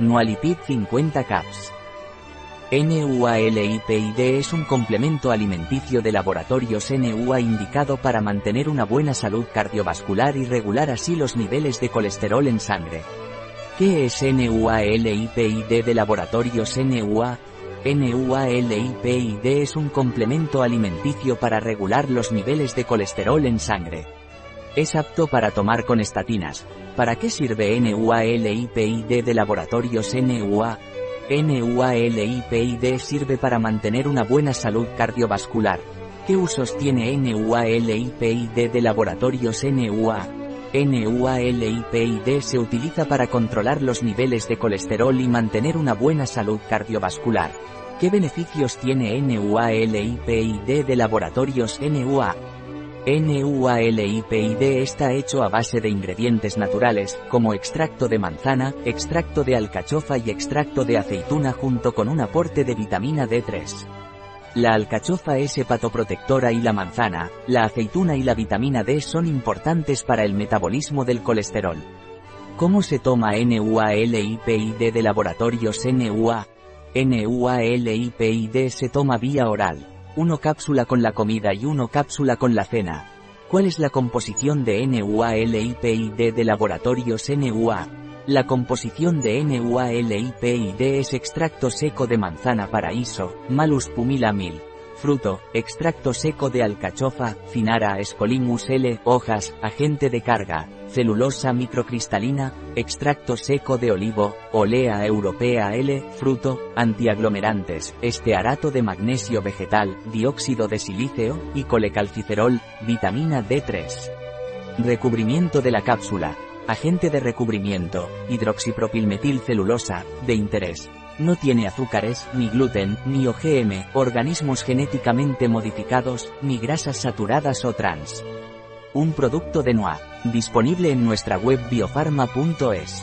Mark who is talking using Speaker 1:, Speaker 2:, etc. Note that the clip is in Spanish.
Speaker 1: Nualipid 50 caps. NUALIPID es un complemento alimenticio de laboratorios NUA indicado para mantener una buena salud cardiovascular y regular así los niveles de colesterol en sangre. ¿Qué es NUALIPID de laboratorios NUA? NUALIPID es un complemento alimenticio para regular los niveles de colesterol en sangre. Es apto para tomar con estatinas. ¿Para qué sirve NUALIPID de laboratorios NUA? NUALIPID sirve para mantener una buena salud cardiovascular. ¿Qué usos tiene NUALIPID de laboratorios NUA? NUALIPID se utiliza para controlar los niveles de colesterol y mantener una buena salud cardiovascular. ¿Qué beneficios tiene NUALIPID de laboratorios NUA? NUALIPID está hecho a base de ingredientes naturales, como extracto de manzana, extracto de alcachofa y extracto de aceituna junto con un aporte de vitamina D3. La alcachofa es hepatoprotectora y la manzana, la aceituna y la vitamina D son importantes para el metabolismo del colesterol. ¿Cómo se toma NUALIPID de laboratorios NUA? NUALIPID se toma vía oral uno cápsula con la comida y uno cápsula con la cena. ¿Cuál es la composición de NUALIPID de laboratorios NUA? La composición de NUALIPID es extracto seco de manzana paraíso, Malus pumila mil. Fruto, extracto seco de alcachofa, Finara escolimus L, hojas, agente de carga, celulosa microcristalina, extracto seco de olivo, olea europea L, fruto, antiaglomerantes, estearato de magnesio vegetal, dióxido de silíceo, y colecalciferol, vitamina D3. Recubrimiento de la cápsula. Agente de recubrimiento, hidroxipropilmetilcelulosa, de interés. No tiene azúcares, ni gluten, ni OGM, organismos genéticamente modificados, ni grasas saturadas o trans. Un producto de NOA, disponible en nuestra web biofarma.es.